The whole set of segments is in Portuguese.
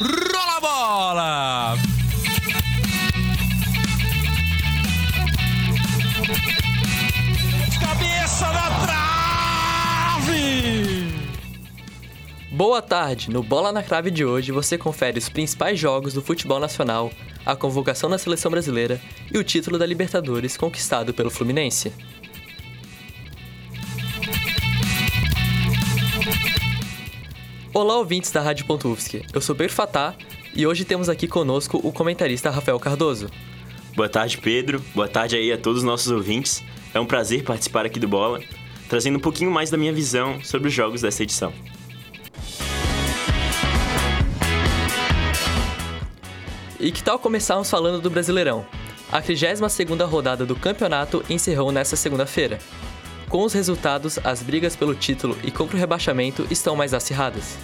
Rola a bola! Cabeça na trave! Boa tarde! No Bola na Trave de hoje você confere os principais jogos do futebol nacional, a convocação da seleção brasileira e o título da Libertadores conquistado pelo Fluminense. Olá, ouvintes da Rádio Pontufsky. Eu sou Pedro Fatá e hoje temos aqui conosco o comentarista Rafael Cardoso. Boa tarde, Pedro. Boa tarde aí a todos os nossos ouvintes. É um prazer participar aqui do Bola, trazendo um pouquinho mais da minha visão sobre os jogos dessa edição. E que tal começarmos falando do Brasileirão? A 32ª rodada do campeonato encerrou nesta segunda-feira. Com os resultados, as brigas pelo título e contra o rebaixamento estão mais acirradas.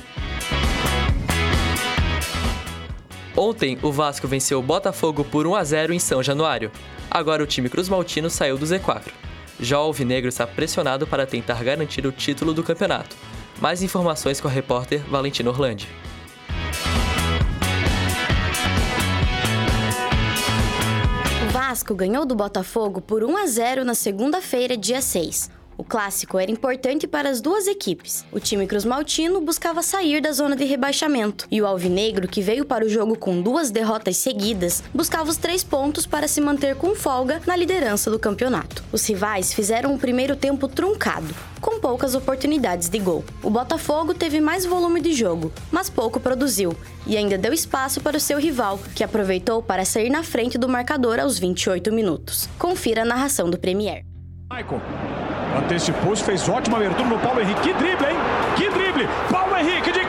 Ontem, o Vasco venceu o Botafogo por 1 a 0 em São Januário. Agora o time Cruz Maltino saiu do Z4. Já o Alvinegro está pressionado para tentar garantir o título do campeonato. Mais informações com a repórter Valentina Orlandi. O Vasco ganhou do Botafogo por 1 a 0 na segunda-feira, dia 6. O clássico era importante para as duas equipes. O time Cruz Maltino buscava sair da zona de rebaixamento, e o Alvinegro, que veio para o jogo com duas derrotas seguidas, buscava os três pontos para se manter com folga na liderança do campeonato. Os rivais fizeram o primeiro tempo truncado, com poucas oportunidades de gol. O Botafogo teve mais volume de jogo, mas pouco produziu, e ainda deu espaço para o seu rival, que aproveitou para sair na frente do marcador aos 28 minutos. Confira a narração do Premier. Maicon antecipou-se, fez ótima abertura no Paulo Henrique. Que drible, hein? Que drible! Paulo Henrique de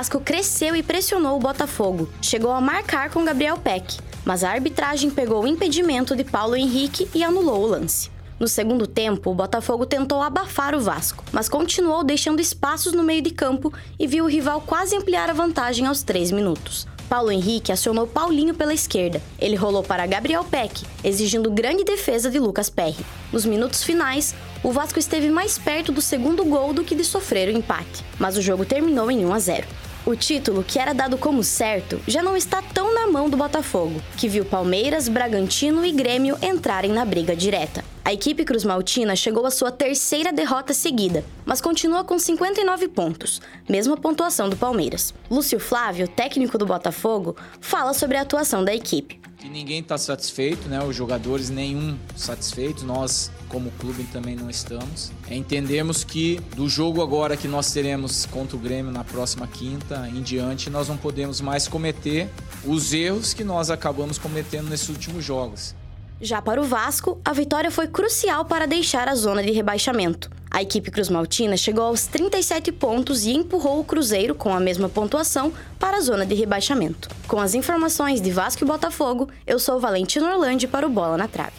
Vasco cresceu e pressionou o Botafogo. Chegou a marcar com Gabriel Peck, mas a arbitragem pegou o impedimento de Paulo Henrique e anulou o lance. No segundo tempo, o Botafogo tentou abafar o Vasco, mas continuou deixando espaços no meio de campo e viu o rival quase ampliar a vantagem aos 3 minutos. Paulo Henrique acionou Paulinho pela esquerda. Ele rolou para Gabriel Peck, exigindo grande defesa de Lucas Perry. Nos minutos finais, o Vasco esteve mais perto do segundo gol do que de sofrer o empate, mas o jogo terminou em 1 a 0. O título, que era dado como certo, já não está tão na mão do Botafogo, que viu Palmeiras, Bragantino e Grêmio entrarem na briga direta. A equipe Cruz Maltina chegou à sua terceira derrota seguida, mas continua com 59 pontos, mesma pontuação do Palmeiras. Lúcio Flávio, técnico do Botafogo, fala sobre a atuação da equipe. Que ninguém está satisfeito, né? Os jogadores nenhum satisfeito, nós como clube também não estamos. É, entendemos que do jogo agora que nós teremos contra o Grêmio na próxima quinta em diante, nós não podemos mais cometer os erros que nós acabamos cometendo nesses últimos jogos. Já para o Vasco, a vitória foi crucial para deixar a zona de rebaixamento. A equipe Cruz Maltina chegou aos 37 pontos e empurrou o Cruzeiro com a mesma pontuação para a zona de rebaixamento. Com as informações de Vasco e Botafogo, eu sou Valentino Orlandi para o Bola na Trave.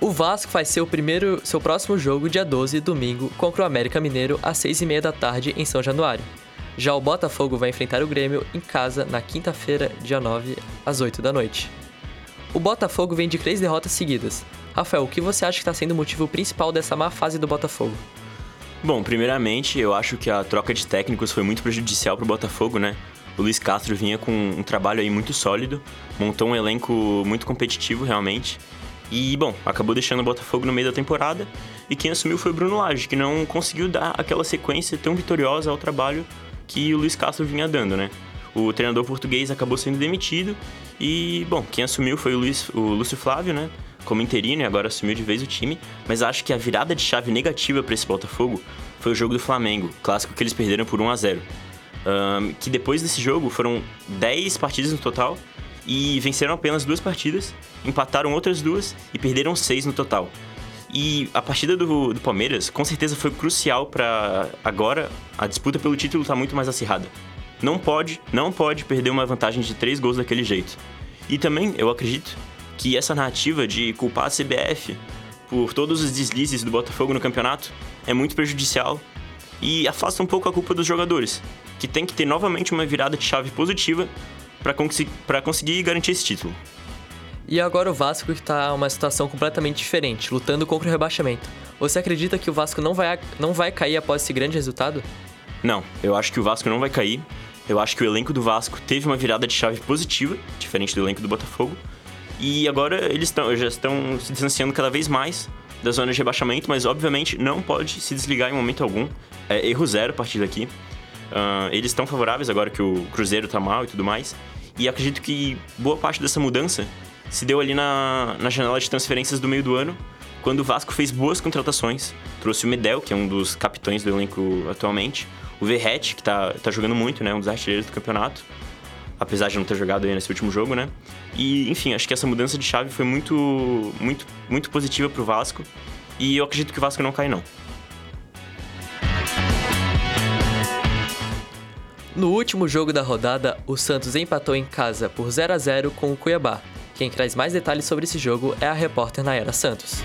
O Vasco faz seu primeiro, seu próximo jogo dia 12, domingo, contra o América Mineiro às 6h30 da tarde em São Januário. Já o Botafogo vai enfrentar o Grêmio em casa na quinta-feira, dia 9, às 8 da noite. O Botafogo vem de três derrotas seguidas. Rafael, o que você acha que está sendo o motivo principal dessa má fase do Botafogo? Bom, primeiramente, eu acho que a troca de técnicos foi muito prejudicial para o Botafogo, né? O Luiz Castro vinha com um trabalho aí muito sólido, montou um elenco muito competitivo realmente. E, bom, acabou deixando o Botafogo no meio da temporada. E quem assumiu foi o Bruno Lage, que não conseguiu dar aquela sequência tão vitoriosa ao trabalho que o Luiz Castro vinha dando, né? O treinador português acabou sendo demitido e, bom, quem assumiu foi o, Luiz, o Lúcio Flávio, né? Como interino e agora assumiu de vez o time. Mas acho que a virada de chave negativa para esse Botafogo foi o jogo do Flamengo, clássico que eles perderam por 1 a 0 um, que depois desse jogo foram 10 partidas no total e venceram apenas duas partidas, empataram outras duas e perderam seis no total. E a partida do, do Palmeiras com certeza foi crucial para agora a disputa pelo título tá muito mais acirrada. Não pode, não pode perder uma vantagem de três gols daquele jeito. E também eu acredito que essa narrativa de culpar a CBF por todos os deslizes do Botafogo no campeonato é muito prejudicial e afasta um pouco a culpa dos jogadores, que tem que ter novamente uma virada de chave positiva para conseguir garantir esse título. E agora o Vasco que está uma situação completamente diferente, lutando contra o rebaixamento. Você acredita que o Vasco não vai, não vai cair após esse grande resultado? Não, eu acho que o Vasco não vai cair. Eu acho que o elenco do Vasco teve uma virada de chave positiva, diferente do elenco do Botafogo. E agora eles tão, já estão se distanciando cada vez mais da zona de rebaixamento, mas obviamente não pode se desligar em momento algum. É erro zero a partir daqui. Uh, eles estão favoráveis agora que o Cruzeiro está mal e tudo mais. E acredito que boa parte dessa mudança se deu ali na, na janela de transferências do meio do ano, quando o Vasco fez boas contratações. Trouxe o Medel, que é um dos capitães do elenco atualmente, o Verret, que tá, tá jogando muito, né? Um dos artilheiros do campeonato. Apesar de não ter jogado aí nesse último jogo, né? E, enfim, acho que essa mudança de chave foi muito, muito, muito positiva pro Vasco. E eu acredito que o Vasco não cai, não. No último jogo da rodada, o Santos empatou em casa por 0 a 0 com o Cuiabá. Quem traz mais detalhes sobre esse jogo é a repórter Nayara Santos.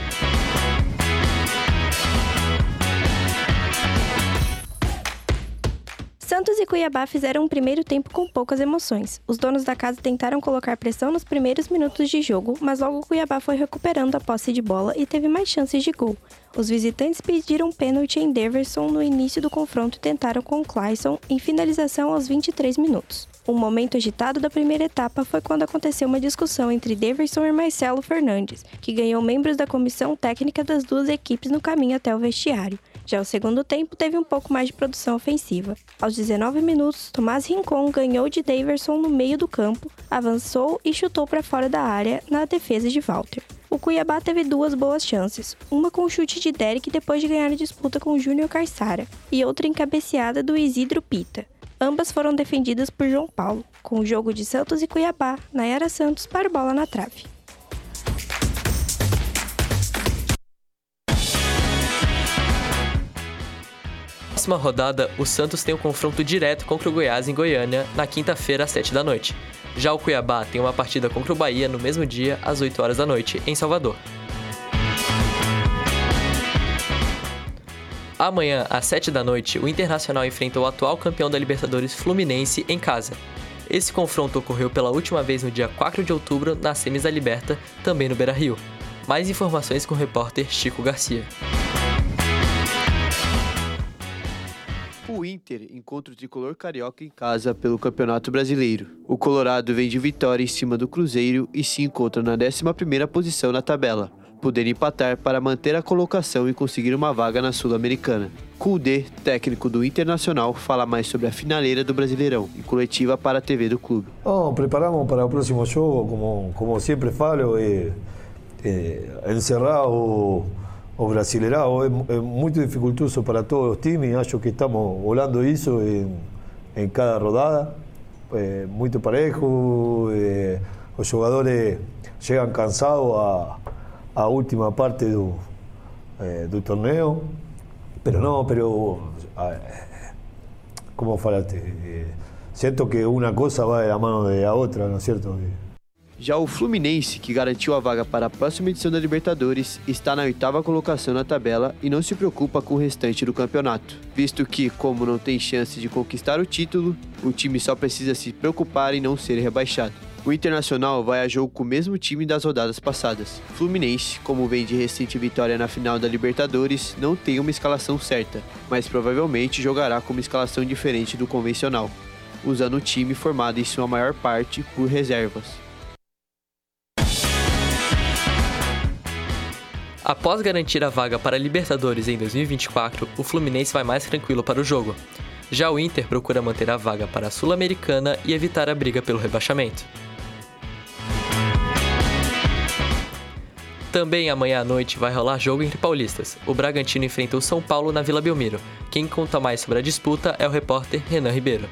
Santos e Cuiabá fizeram um primeiro tempo com poucas emoções. Os donos da casa tentaram colocar pressão nos primeiros minutos de jogo, mas logo Cuiabá foi recuperando a posse de bola e teve mais chances de gol. Os visitantes pediram pênalti em Deverson no início do confronto e tentaram com Clayson em finalização aos 23 minutos. Um momento agitado da primeira etapa foi quando aconteceu uma discussão entre Davidson e Marcelo Fernandes, que ganhou membros da comissão técnica das duas equipes no caminho até o vestiário. Já o segundo tempo teve um pouco mais de produção ofensiva. Aos 19 minutos, Tomás Rincon ganhou de Daverson no meio do campo, avançou e chutou para fora da área na defesa de Walter. O Cuiabá teve duas boas chances, uma com chute de Derek depois de ganhar a disputa com Júnior Caixara, e outra encabeceada do Isidro Pita. Ambas foram defendidas por João Paulo, com o jogo de Santos e Cuiabá, Nayara Santos para bola na trave. próxima rodada, o Santos tem um confronto direto contra o Goiás em Goiânia, na quinta-feira às 7 da noite. Já o Cuiabá tem uma partida contra o Bahia no mesmo dia, às 8 horas da noite, em Salvador. Amanhã, às 7 da noite, o Internacional enfrenta o atual campeão da Libertadores Fluminense em casa. Esse confronto ocorreu pela última vez no dia 4 de outubro na Semis da Liberta, também no Beira-Rio. Mais informações com o repórter Chico Garcia. O Inter encontra o tricolor carioca em casa pelo Campeonato Brasileiro. O Colorado vem de vitória em cima do Cruzeiro e se encontra na 11ª posição na tabela poder empatar para manter a colocação e conseguir uma vaga na Sul-Americana. Kudê, técnico do Internacional, fala mais sobre a finaleira do Brasileirão e coletiva para a TV do clube. Oh, preparamos para o próximo jogo, como, como sempre falo, é, encerrar o, o Brasileirão é, é, muito dificultoso para todos os times, acho que estamos olhando isso em, em cada rodada, é, muito parejo, os jogadores chegam cansados a a última parte do, eh, do torneo, pero no, pero como falaste, eh, siento que uma coisa vai de la mano de a outra, não é certo? Já o Fluminense, que garantiu a vaga para a próxima edição da Libertadores, está na oitava colocação na tabela e não se preocupa com o restante do campeonato, visto que, como não tem chance de conquistar o título, o time só precisa se preocupar em não ser rebaixado. O Internacional vai a jogo com o mesmo time das rodadas passadas. Fluminense, como vem de recente vitória na final da Libertadores, não tem uma escalação certa, mas provavelmente jogará com uma escalação diferente do convencional, usando o time formado em sua maior parte por reservas. Após garantir a vaga para a Libertadores em 2024, o Fluminense vai mais tranquilo para o jogo. Já o Inter procura manter a vaga para a Sul-Americana e evitar a briga pelo rebaixamento. Também amanhã à noite vai rolar jogo entre paulistas. O Bragantino enfrenta o São Paulo na Vila Belmiro. Quem conta mais sobre a disputa é o repórter Renan Ribeiro.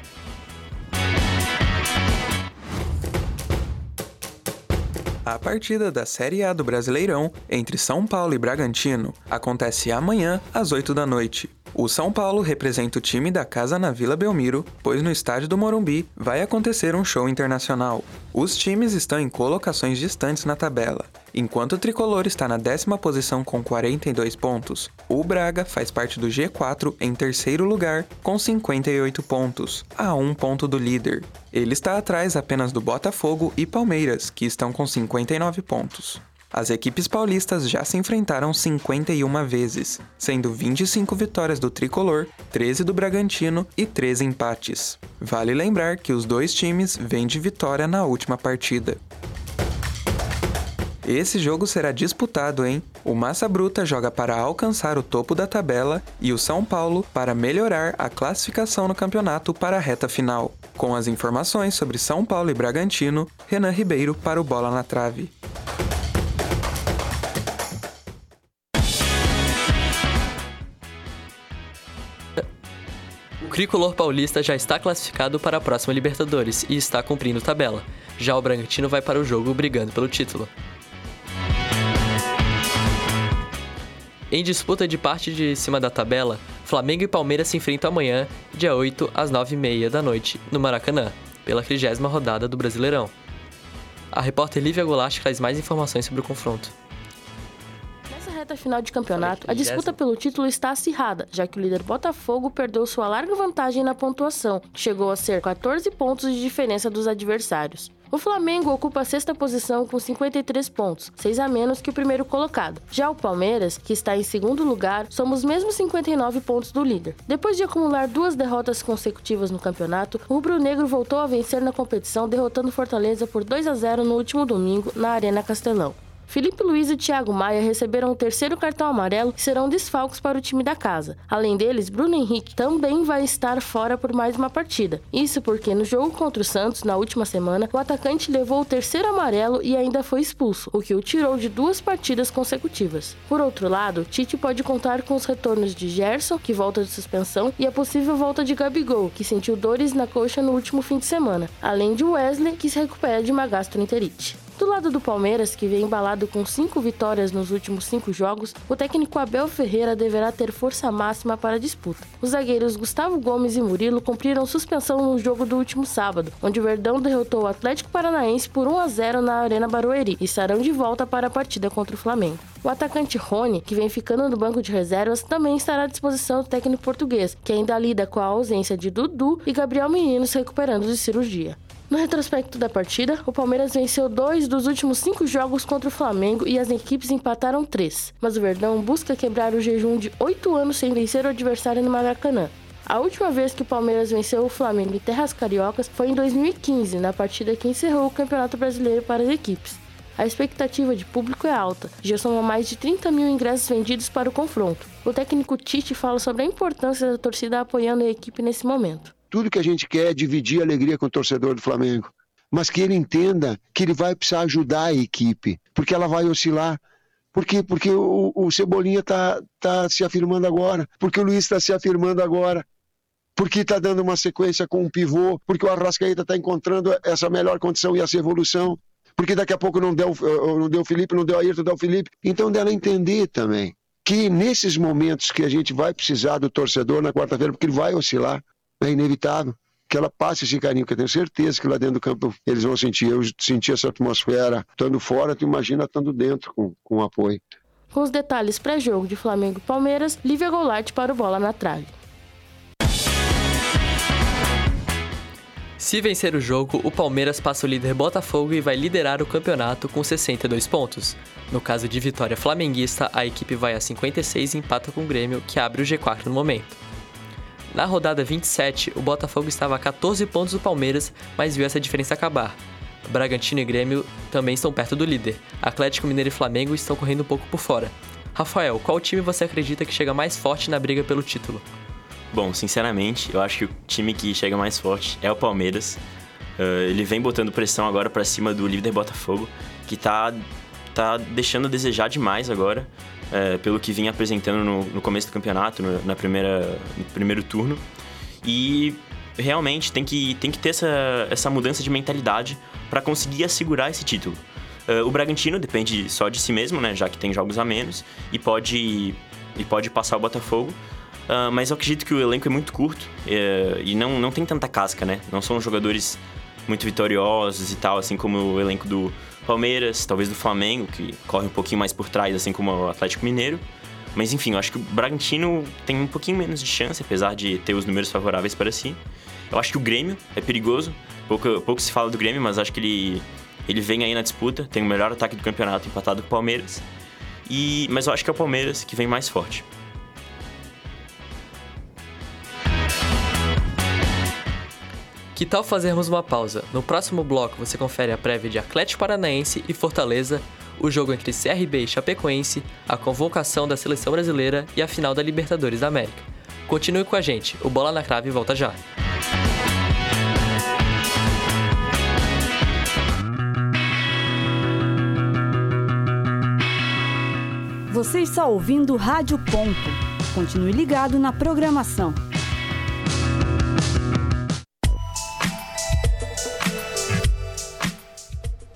A partida da Série A do Brasileirão entre São Paulo e Bragantino acontece amanhã às 8 da noite. O São Paulo representa o time da casa na Vila Belmiro, pois no estádio do Morumbi vai acontecer um show internacional. Os times estão em colocações distantes na tabela. Enquanto o tricolor está na décima posição com 42 pontos, o Braga faz parte do G4 em terceiro lugar com 58 pontos, a um ponto do líder. Ele está atrás apenas do Botafogo e Palmeiras, que estão com 59 pontos. As equipes paulistas já se enfrentaram 51 vezes, sendo 25 vitórias do tricolor, 13 do Bragantino e 13 empates. Vale lembrar que os dois times vêm de vitória na última partida. Esse jogo será disputado em o Massa Bruta joga para alcançar o topo da tabela e o São Paulo para melhorar a classificação no campeonato para a reta final. Com as informações sobre São Paulo e Bragantino, Renan Ribeiro para o Bola na Trave. Tricolor paulista já está classificado para a próxima Libertadores e está cumprindo tabela. Já o Bragantino vai para o jogo brigando pelo título. Em disputa de parte de cima da tabela, Flamengo e Palmeiras se enfrentam amanhã, dia 8, às 9h30 da noite, no Maracanã, pela 30 rodada do Brasileirão. A repórter Lívia Goulart traz mais informações sobre o confronto. Reta final de campeonato, a disputa pelo título está acirrada, já que o líder Botafogo perdeu sua larga vantagem na pontuação, que chegou a ser 14 pontos de diferença dos adversários. O Flamengo ocupa a sexta posição com 53 pontos, 6 a menos que o primeiro colocado. Já o Palmeiras, que está em segundo lugar, soma os mesmos 59 pontos do líder. Depois de acumular duas derrotas consecutivas no campeonato, o rubro-negro voltou a vencer na competição, derrotando Fortaleza por 2 a 0 no último domingo na Arena Castelão. Felipe Luiz e Thiago Maia receberam o terceiro cartão amarelo e serão desfalcos para o time da casa. Além deles, Bruno Henrique também vai estar fora por mais uma partida. Isso porque no jogo contra o Santos, na última semana, o atacante levou o terceiro amarelo e ainda foi expulso, o que o tirou de duas partidas consecutivas. Por outro lado, Tite pode contar com os retornos de Gerson, que volta de suspensão, e a possível volta de Gabigol, que sentiu dores na coxa no último fim de semana, além de Wesley, que se recupera de uma gastroenterite. Do lado do Palmeiras, que vem embalado com cinco vitórias nos últimos cinco jogos, o técnico Abel Ferreira deverá ter força máxima para a disputa. Os zagueiros Gustavo Gomes e Murilo cumpriram suspensão no jogo do último sábado, onde o Verdão derrotou o Atlético Paranaense por 1 a 0 na Arena Barueri e estarão de volta para a partida contra o Flamengo. O atacante Rony, que vem ficando no banco de reservas, também estará à disposição do técnico português, que ainda lida com a ausência de Dudu e Gabriel Menino se recuperando de cirurgia. No retrospecto da partida, o Palmeiras venceu dois dos últimos cinco jogos contra o Flamengo e as equipes empataram três. Mas o Verdão busca quebrar o jejum de oito anos sem vencer o adversário no Maracanã. A última vez que o Palmeiras venceu o Flamengo em terras cariocas foi em 2015, na partida que encerrou o Campeonato Brasileiro para as equipes. A expectativa de público é alta, já são mais de 30 mil ingressos vendidos para o confronto. O técnico Tite fala sobre a importância da torcida apoiando a equipe nesse momento. Tudo que a gente quer é dividir a alegria com o torcedor do Flamengo. Mas que ele entenda que ele vai precisar ajudar a equipe, porque ela vai oscilar. Por quê? Porque o, o Cebolinha está tá se afirmando agora, porque o Luiz está se afirmando agora, porque está dando uma sequência com um pivô, porque o Arrascaeta está encontrando essa melhor condição e essa evolução, porque daqui a pouco não deu, não deu Felipe, não deu Ayrton, deu Felipe. Então dela entender também que nesses momentos que a gente vai precisar do torcedor na quarta-feira, porque ele vai oscilar, é inevitável que ela passe esse carinho, que eu tenho certeza que lá dentro do campo eles vão sentir. Eu senti essa atmosfera estando fora, tu imagina estando dentro com, com apoio. Com os detalhes pré-jogo de Flamengo e Palmeiras, Lívia Goulart para o Bola na Trave. Se vencer o jogo, o Palmeiras passa o líder Botafogo e vai liderar o campeonato com 62 pontos. No caso de vitória flamenguista, a equipe vai a 56 e empata com o Grêmio, que abre o G4 no momento. Na rodada 27, o Botafogo estava a 14 pontos do Palmeiras, mas viu essa diferença acabar. Bragantino e Grêmio também estão perto do líder. Atlético Mineiro e Flamengo estão correndo um pouco por fora. Rafael, qual time você acredita que chega mais forte na briga pelo título? Bom, sinceramente, eu acho que o time que chega mais forte é o Palmeiras. Uh, ele vem botando pressão agora para cima do líder Botafogo, que tá tá deixando a desejar demais agora, é, pelo que vinha apresentando no, no começo do campeonato, no, na primeira, no primeiro turno. E realmente tem que, tem que ter essa, essa mudança de mentalidade para conseguir assegurar esse título. Uh, o Bragantino depende só de si mesmo, né, já que tem jogos a menos, e pode, e pode passar o Botafogo. Uh, mas eu acredito que o elenco é muito curto uh, e não, não tem tanta casca, né? Não são jogadores muito vitoriosos e tal, assim como o elenco do Palmeiras, talvez do Flamengo, que corre um pouquinho mais por trás, assim como o Atlético Mineiro. Mas enfim, eu acho que o Bragantino tem um pouquinho menos de chance, apesar de ter os números favoráveis para si. Eu acho que o Grêmio é perigoso. Pouco, pouco se fala do Grêmio, mas acho que ele, ele vem aí na disputa. Tem o melhor ataque do campeonato empatado com o Palmeiras. E, mas eu acho que é o Palmeiras que vem mais forte. Que tal fazermos uma pausa? No próximo bloco você confere a prévia de Atlético Paranaense e Fortaleza, o jogo entre CRB e Chapecoense, a convocação da seleção brasileira e a final da Libertadores da América. Continue com a gente, o Bola na Crave volta já. Você está ouvindo Rádio Ponto. Continue ligado na programação.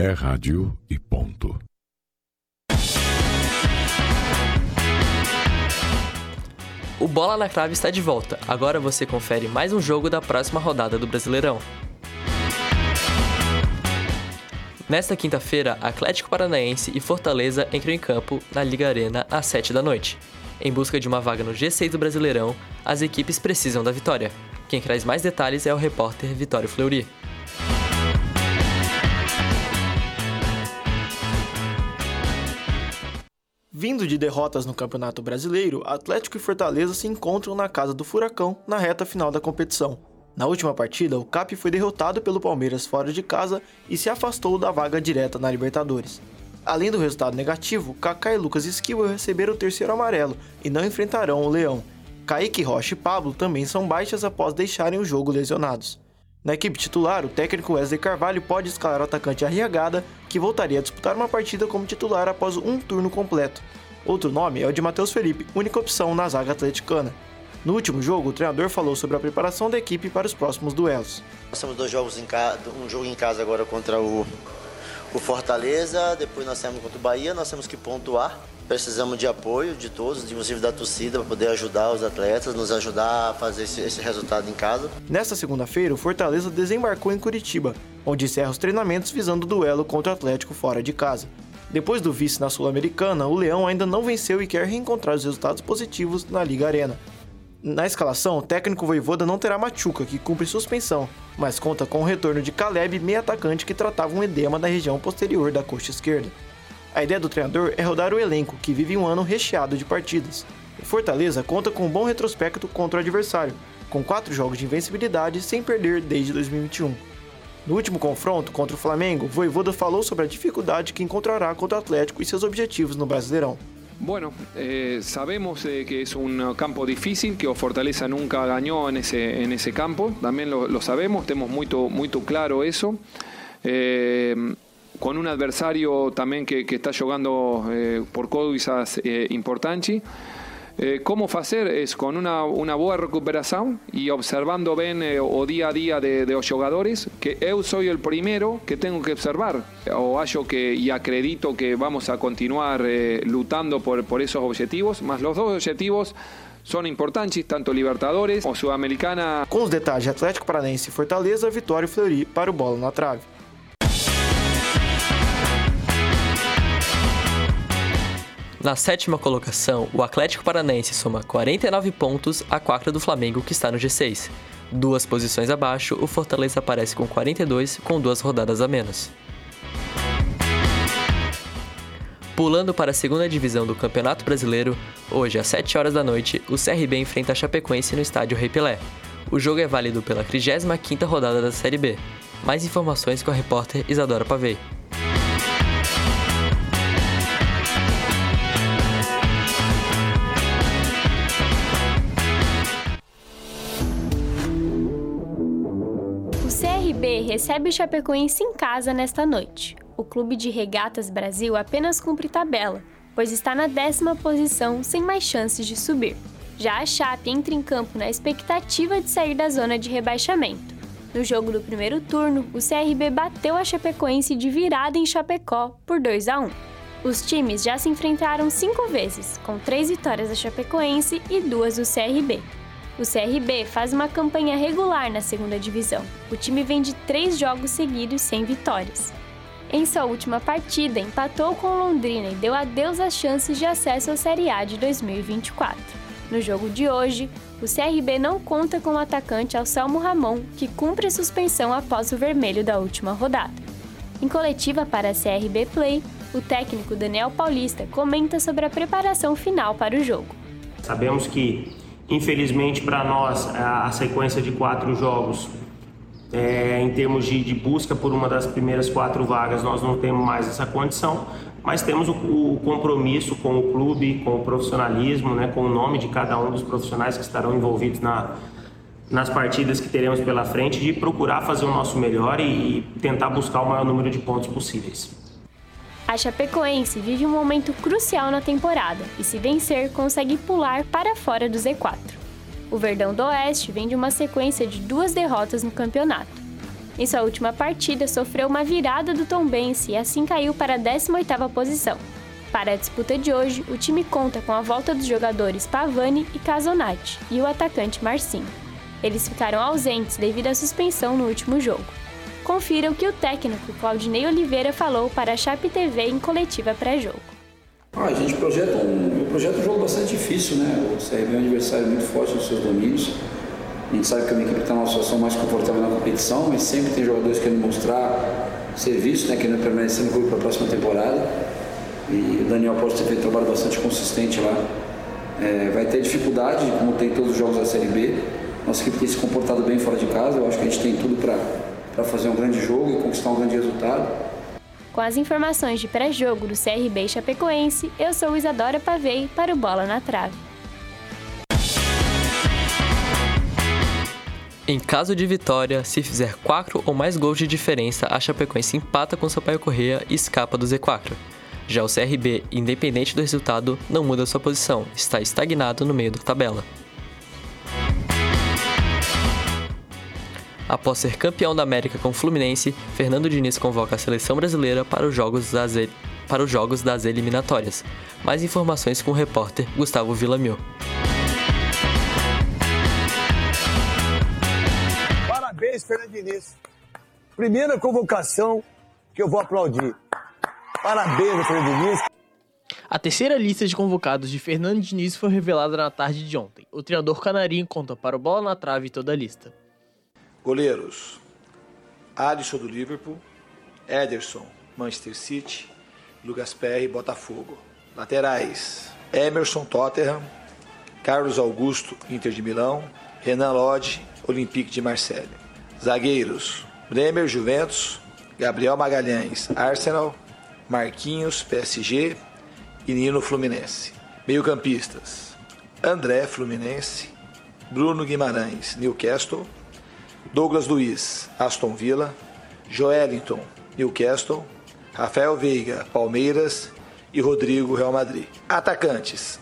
É rádio e ponto. O Bola na Crave está de volta. Agora você confere mais um jogo da próxima rodada do Brasileirão. Nesta quinta-feira, Atlético Paranaense e Fortaleza entram em campo na Liga Arena às 7 da noite. Em busca de uma vaga no G6 do Brasileirão, as equipes precisam da vitória. Quem traz mais detalhes é o repórter Vitório Fleury. Vindo de derrotas no Campeonato Brasileiro, Atlético e Fortaleza se encontram na casa do Furacão na reta final da competição. Na última partida, o CAP foi derrotado pelo Palmeiras fora de casa e se afastou da vaga direta na Libertadores. Além do resultado negativo, Kaká e Lucas Esquivel receberam o terceiro amarelo e não enfrentarão o Leão. Kaique Rocha e Pablo também são baixas após deixarem o jogo lesionados. Na equipe titular, o técnico Wesley Carvalho pode escalar o atacante Arriagada, que voltaria a disputar uma partida como titular após um turno completo. Outro nome é o de Matheus Felipe, única opção na zaga atleticana. No último jogo, o treinador falou sobre a preparação da equipe para os próximos duelos. Nós temos dois jogos em casa, um jogo em casa agora contra o, o Fortaleza, depois nós temos contra o Bahia, nós temos que pontuar. Precisamos de apoio de todos, inclusive da torcida, para poder ajudar os atletas, nos ajudar a fazer esse, esse resultado em casa. Nesta segunda-feira, o Fortaleza desembarcou em Curitiba, onde encerra os treinamentos visando o duelo contra o Atlético fora de casa. Depois do vice na Sul-Americana, o Leão ainda não venceu e quer reencontrar os resultados positivos na Liga Arena. Na escalação, o técnico Voivoda não terá Machuca, que cumpre suspensão, mas conta com o retorno de Caleb, meio atacante que tratava um edema da região posterior da coxa esquerda. A ideia do treinador é rodar o elenco, que vive um ano recheado de partidas. O Fortaleza conta com um bom retrospecto contra o adversário, com quatro jogos de invencibilidade sem perder desde 2021. No último confronto contra o Flamengo, Voivoda falou sobre a dificuldade que encontrará contra o Atlético e seus objetivos no Brasileirão. Bueno, eh, sabemos eh, que es un campo difícil, que Fortaleza nunca ganó en ese, en ese campo, también lo, lo sabemos, tenemos muy, muy claro eso. Eh, con un adversario también que, que está jugando eh, por coisas eh. Eh, como fazer es con una, boa recuperación y observando bien eh, o día a día de, de, los jugadores, que yo soy el primero que tengo que observar. O hallo que y acredito que vamos a continuar eh, lutando por, por esos objetivos, más los dos objetivos são importantes, tanto Libertadores ou Sul-Americana. Com os detalhes de Atlético Paranaense Fortaleza, Vitória e Fleury para o Bola na Trave. Na sétima colocação, o Atlético Paranaense soma 49 pontos a 4 do Flamengo, que está no G6. Duas posições abaixo, o Fortaleza aparece com 42, com duas rodadas a menos. Pulando para a segunda divisão do Campeonato Brasileiro, hoje às 7 horas da noite, o CRB enfrenta a Chapecoense no estádio Rei Pelé. O jogo é válido pela 35ª rodada da Série B. Mais informações com a repórter Isadora Pavei. Recebe o Chapecoense em casa nesta noite. O Clube de Regatas Brasil apenas cumpre tabela, pois está na décima posição sem mais chances de subir. Já a Chape entra em campo na expectativa de sair da zona de rebaixamento. No jogo do primeiro turno, o CRB bateu a Chapecoense de virada em Chapecó por 2 a 1. Os times já se enfrentaram cinco vezes, com três vitórias da Chapecoense e duas do CRB. O CRB faz uma campanha regular na segunda divisão. O time vem de três jogos seguidos sem vitórias. Em sua última partida, empatou com Londrina e deu adeus às chances de acesso à Série A de 2024. No jogo de hoje, o CRB não conta com o atacante Anselmo Ramon, que cumpre suspensão após o vermelho da última rodada. Em coletiva para a CRB Play, o técnico Daniel Paulista comenta sobre a preparação final para o jogo. Sabemos que, infelizmente para nós, a sequência de quatro jogos, é, em termos de, de, busca por uma das primeiras quatro vagas, nós não temos mais essa condição, mas temos o, o compromisso com o clube, com o profissionalismo, né, com o nome de cada um dos profissionais que estarão envolvidos na, nas partidas que teremos pela frente, de procurar fazer o nosso melhor e, e tentar buscar o maior número de pontos possíveis. A Chapecoense vive um momento crucial na temporada e, se vencer, consegue pular para fora do Z4. O Verdão do Oeste vem de uma sequência de duas derrotas no campeonato. Em sua última partida, sofreu uma virada do Tombense e assim caiu para a 18ª posição. Para a disputa de hoje, o time conta com a volta dos jogadores Pavani e Casonati e o atacante Marcinho. Eles ficaram ausentes devido à suspensão no último jogo. Confira o que o técnico Claudinei Oliveira falou para a Chape TV em coletiva pré-jogo. Ah, a gente projeta um, projeta um jogo bastante difícil, né? O CRB é um adversário muito forte nos seus domínios. A gente sabe que é uma equipe está numa situação mais confortável na competição, mas sempre tem jogadores querendo mostrar serviço, né? querendo permanecer no clube para a próxima temporada. E o Daniel pode ter feito um trabalho bastante consistente lá. É, vai ter dificuldade, como tem todos os jogos da Série B. Nossa equipe tem se comportado bem fora de casa. Eu acho que a gente tem tudo para para fazer um grande jogo e conquistar um grande resultado. Com as informações de pré-jogo do CRB Chapecoense, eu sou Isadora Pavei para o Bola na Trave. Em caso de vitória, se fizer 4 ou mais gols de diferença, a Chapecoense empata com Sampaio Correia e escapa do Z4. Já o CRB, independente do resultado, não muda sua posição, está estagnado no meio da tabela. Após ser campeão da América com o Fluminense, Fernando Diniz convoca a seleção brasileira para os jogos das, para os jogos das eliminatórias. Mais informações com o repórter Gustavo Villamil. Parabéns, Fernando Diniz. Primeira convocação que eu vou aplaudir. Parabéns, Fernando Diniz. A terceira lista de convocados de Fernando Diniz foi revelada na tarde de ontem. O treinador canarinho conta para o bola na trave toda a lista. Goleiros: Alisson do Liverpool, Ederson, Manchester City, Lucas Perry, Botafogo. Laterais: Emerson, Tottenham, Carlos Augusto, Inter de Milão, Renan Lodge, Olympique de Marseille. Zagueiros: Bremer, Juventus, Gabriel Magalhães, Arsenal, Marquinhos, PSG e Nino, Fluminense. Meio-campistas: André, Fluminense, Bruno Guimarães, Newcastle, Douglas Luiz, Aston Villa, Joelinton, Newcastle, Rafael Veiga, Palmeiras e Rodrigo, Real Madrid. Atacantes: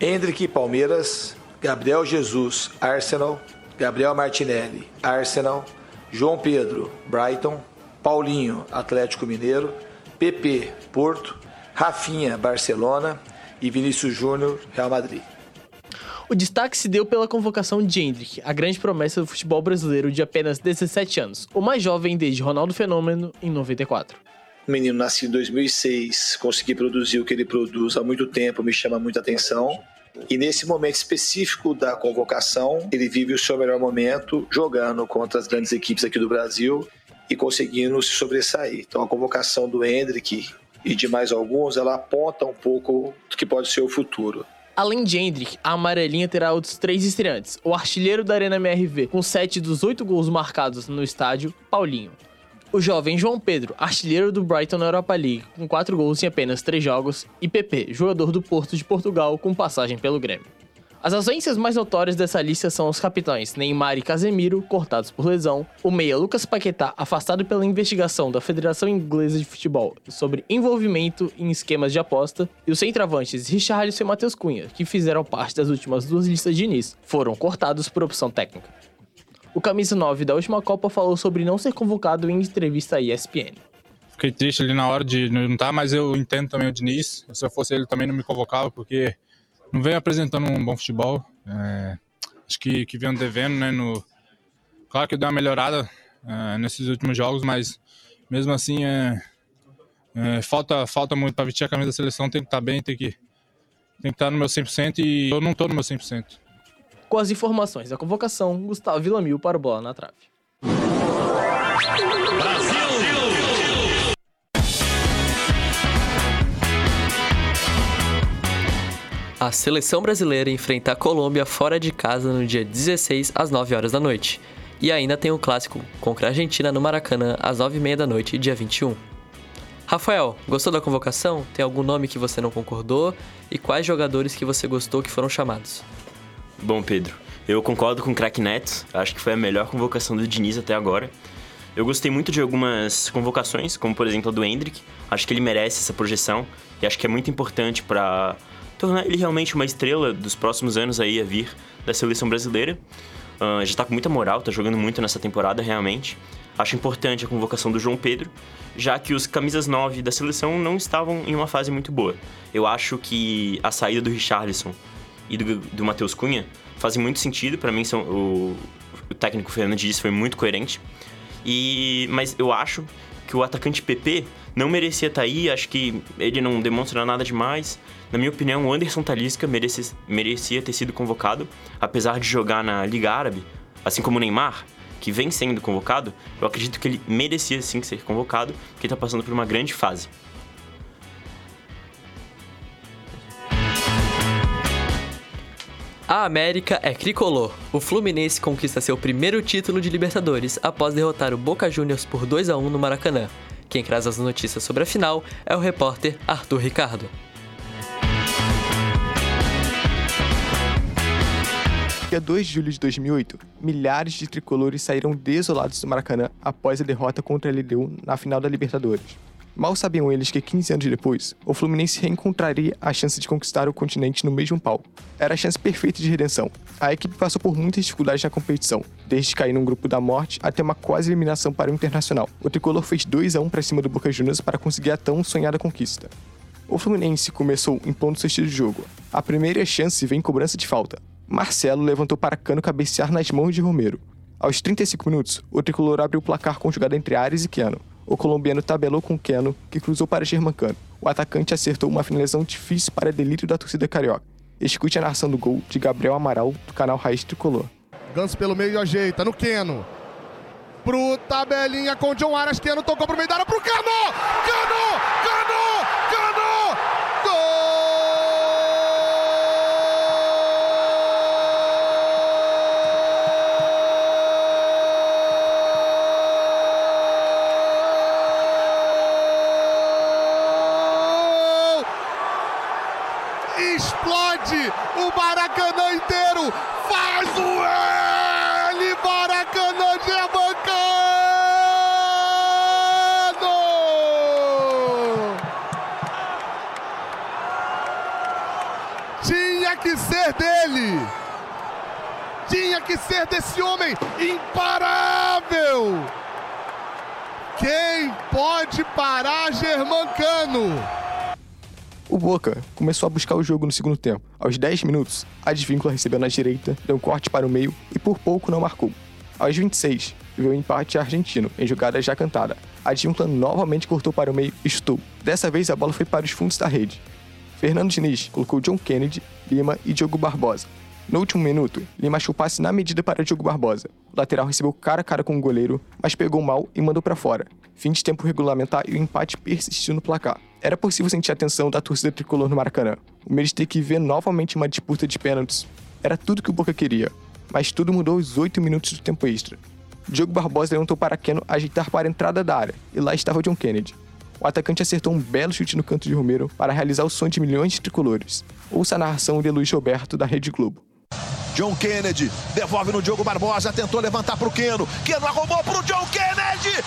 Hendrick, Palmeiras, Gabriel Jesus, Arsenal, Gabriel Martinelli, Arsenal, João Pedro, Brighton, Paulinho, Atlético Mineiro, PP, Porto, Rafinha, Barcelona e Vinícius Júnior, Real Madrid. O destaque se deu pela convocação de Hendrick, a grande promessa do futebol brasileiro de apenas 17 anos, o mais jovem desde Ronaldo Fenômeno em 94. O menino nascido em 2006, consegui produzir o que ele produz há muito tempo, me chama muita atenção. E nesse momento específico da convocação, ele vive o seu melhor momento jogando contra as grandes equipes aqui do Brasil e conseguindo se sobressair. Então a convocação do Hendrick e de mais alguns, ela aponta um pouco do que pode ser o futuro. Além de Hendrick, a amarelinha terá outros três estreantes. O artilheiro da Arena MRV, com sete dos oito gols marcados no estádio, Paulinho. O jovem João Pedro, artilheiro do Brighton na Europa League, com quatro gols em apenas três jogos. E PP, jogador do Porto de Portugal, com passagem pelo Grêmio. As ausências mais notórias dessa lista são os capitães Neymar e Casemiro, cortados por lesão, o meia Lucas Paquetá, afastado pela investigação da Federação Inglesa de Futebol sobre envolvimento em esquemas de aposta, e os centroavantes Richarlison e Matheus Cunha, que fizeram parte das últimas duas listas de início, foram cortados por opção técnica. O camisa 9 da última Copa falou sobre não ser convocado em entrevista à ESPN. Fiquei triste ali na hora de não estar, mas eu entendo também o Diniz. Se eu fosse ele também não me convocava, porque não vem apresentando um bom futebol. É, acho que, que vem devendo, né? No, claro que deu uma melhorada é, nesses últimos jogos, mas mesmo assim é, é falta, falta muito para vestir a camisa da seleção. Tem que estar tá bem, tem que, tem que estar tá no meu 100% e eu não estou no meu 100%. Com as informações da convocação, Gustavo Villamil para o Bola na Trave. A seleção brasileira enfrenta a Colômbia fora de casa no dia 16 às 9 horas da noite. E ainda tem o clássico contra a Argentina no Maracanã às 9h30 da noite, dia 21. Rafael, gostou da convocação? Tem algum nome que você não concordou? E quais jogadores que você gostou que foram chamados? Bom, Pedro, eu concordo com o Crack Neto. Acho que foi a melhor convocação do Diniz até agora. Eu gostei muito de algumas convocações, como por exemplo a do Hendrick. Acho que ele merece essa projeção e acho que é muito importante para tornar ele realmente uma estrela dos próximos anos aí a vir da seleção brasileira. Uh, já tá com muita moral, tá jogando muito nessa temporada realmente. Acho importante a convocação do João Pedro, já que os camisas 9 da seleção não estavam em uma fase muito boa. Eu acho que a saída do Richarlison e do, do Matheus Cunha fazem muito sentido. para mim, são, o, o técnico Fernando Diniz foi muito coerente. E, mas eu acho que o atacante PP não merecia estar tá aí, acho que ele não demonstra nada demais. Na minha opinião, o Anderson Talisca merece, merecia ter sido convocado, apesar de jogar na Liga Árabe, assim como o Neymar, que vem sendo convocado, eu acredito que ele merecia sim ser convocado, porque está passando por uma grande fase. A América é tricolor. O Fluminense conquista seu primeiro título de Libertadores após derrotar o Boca Juniors por 2 a 1 no Maracanã. Quem traz as notícias sobre a final é o repórter Arthur Ricardo. Dia 2 de julho de 2008, milhares de tricolores saíram desolados do Maracanã após a derrota contra a LDU na final da Libertadores. Mal sabiam eles que 15 anos depois, o Fluminense reencontraria a chance de conquistar o continente no mesmo palco. Era a chance perfeita de redenção. A equipe passou por muitas dificuldades na competição, desde cair num grupo da morte até uma quase eliminação para o Internacional. O tricolor fez 2 a 1 para cima do Boca Juniors para conseguir a tão sonhada conquista. O Fluminense começou impondo seu estilo de jogo. A primeira chance vem em cobrança de falta. Marcelo levantou para Cano cabecear nas mãos de Romero. Aos 35 minutos, o tricolor abriu o placar com jogada entre Ares e Keno. O colombiano tabelou com Keno, que cruzou para Germancano. O atacante acertou uma finalização difícil para delírio da torcida carioca. Escute a narração do gol de Gabriel Amaral, do canal Raiz Tricolor. Ganso pelo meio ajeita, no Keno. Pro tabelinha com John Aras, Keno tocou pro meio da área pro Cano! Cano! Cano! Gol! explode o Maracanã inteiro, faz o L, Maracanã Germancano! Tinha que ser dele! Tinha que ser desse homem imparável! Quem pode parar Germancano? O Boca começou a buscar o jogo no segundo tempo. Aos 10 minutos, Advíncula recebeu na direita, deu um corte para o meio e por pouco não marcou. Aos 26, veio o empate argentino, em jogada já cantada. Advíncula novamente cortou para o meio e chutou. Dessa vez a bola foi para os fundos da rede. Fernando Diniz colocou John Kennedy, Lima e Diogo Barbosa. No último minuto, Lima achou passe na medida para Diogo Barbosa. O lateral recebeu cara a cara com o goleiro, mas pegou mal e mandou para fora. Fim de tempo regulamentar e o empate persistiu no placar. Era possível sentir a tensão da torcida tricolor no Maracanã. O medo de ter que ver novamente uma disputa de pênaltis. Era tudo que o Boca queria. Mas tudo mudou aos 8 minutos do tempo extra. Diogo Barbosa levantou para Keno ajeitar para a entrada da área, e lá estava John Kennedy. O atacante acertou um belo chute no canto de Romero para realizar o sonho de milhões de tricolores. Ouça a narração de Luiz Roberto, da Rede Globo. John Kennedy devolve no Diogo Barbosa, tentou levantar para o Keno. Keno arrumou para o John Kennedy.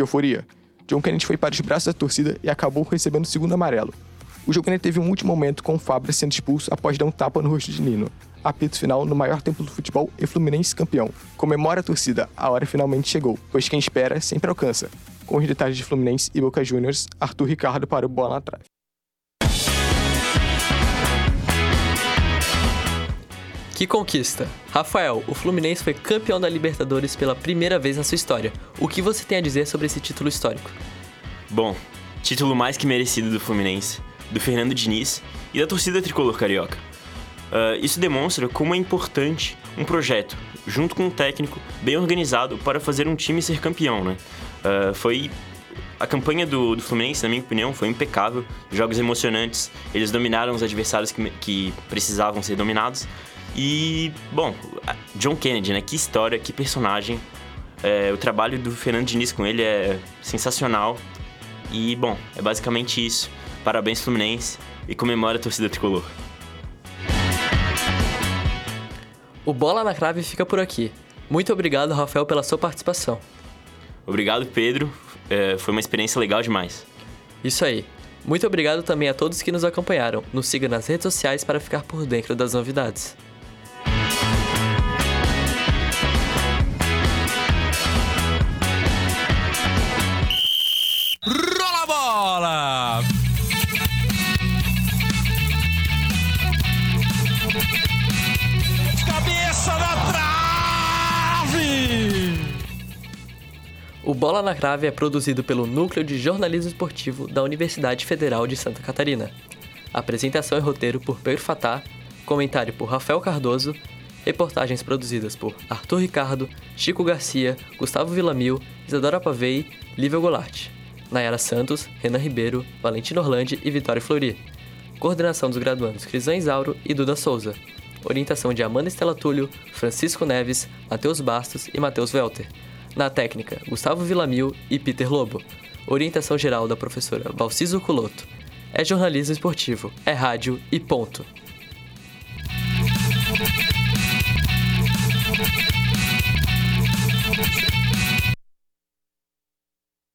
De euforia, John Kennedy foi para os braços da torcida e acabou recebendo o segundo amarelo. O jogo ainda teve um último momento com o Fabra sendo expulso após dar um tapa no rosto de Nino. Apito final no maior templo do futebol e Fluminense campeão. Comemora a torcida, a hora finalmente chegou, pois quem espera sempre alcança. Com os detalhes de Fluminense e Boca Juniors, Arthur Ricardo para o bola na trave. Que conquista! Rafael, o Fluminense foi campeão da Libertadores pela primeira vez na sua história. O que você tem a dizer sobre esse título histórico? Bom, título mais que merecido do Fluminense, do Fernando Diniz e da torcida tricolor carioca. Uh, isso demonstra como é importante um projeto, junto com um técnico bem organizado, para fazer um time ser campeão, né? Uh, foi a campanha do, do, Fluminense, na minha opinião, foi impecável. Jogos emocionantes, eles dominaram os adversários que, que precisavam ser dominados. E, bom, John Kennedy, né? Que história, que personagem. É, o trabalho do Fernando Diniz com ele é sensacional. E, bom, é basicamente isso. Parabéns, Fluminense, e comemora a torcida tricolor. O Bola na Crave fica por aqui. Muito obrigado, Rafael, pela sua participação. Obrigado, Pedro. É, foi uma experiência legal demais. Isso aí. Muito obrigado também a todos que nos acompanharam. Nos siga nas redes sociais para ficar por dentro das novidades. Bola na Crave é produzido pelo Núcleo de Jornalismo Esportivo da Universidade Federal de Santa Catarina. Apresentação e roteiro por Pedro Fatá, comentário por Rafael Cardoso, reportagens produzidas por Arthur Ricardo, Chico Garcia, Gustavo Villamil, Isadora Pavei, Lívia Goulart, Nayara Santos, Renan Ribeiro, Valentino Orlandi e Vitória Flori. Coordenação dos graduandos Crisan Isauro e Duda Souza. Orientação de Amanda Estela Túlio, Francisco Neves, Matheus Bastos e Matheus Welter. Na técnica, Gustavo Villamil e Peter Lobo. Orientação geral da professora Valciso Culoto. É jornalismo esportivo, é rádio e ponto.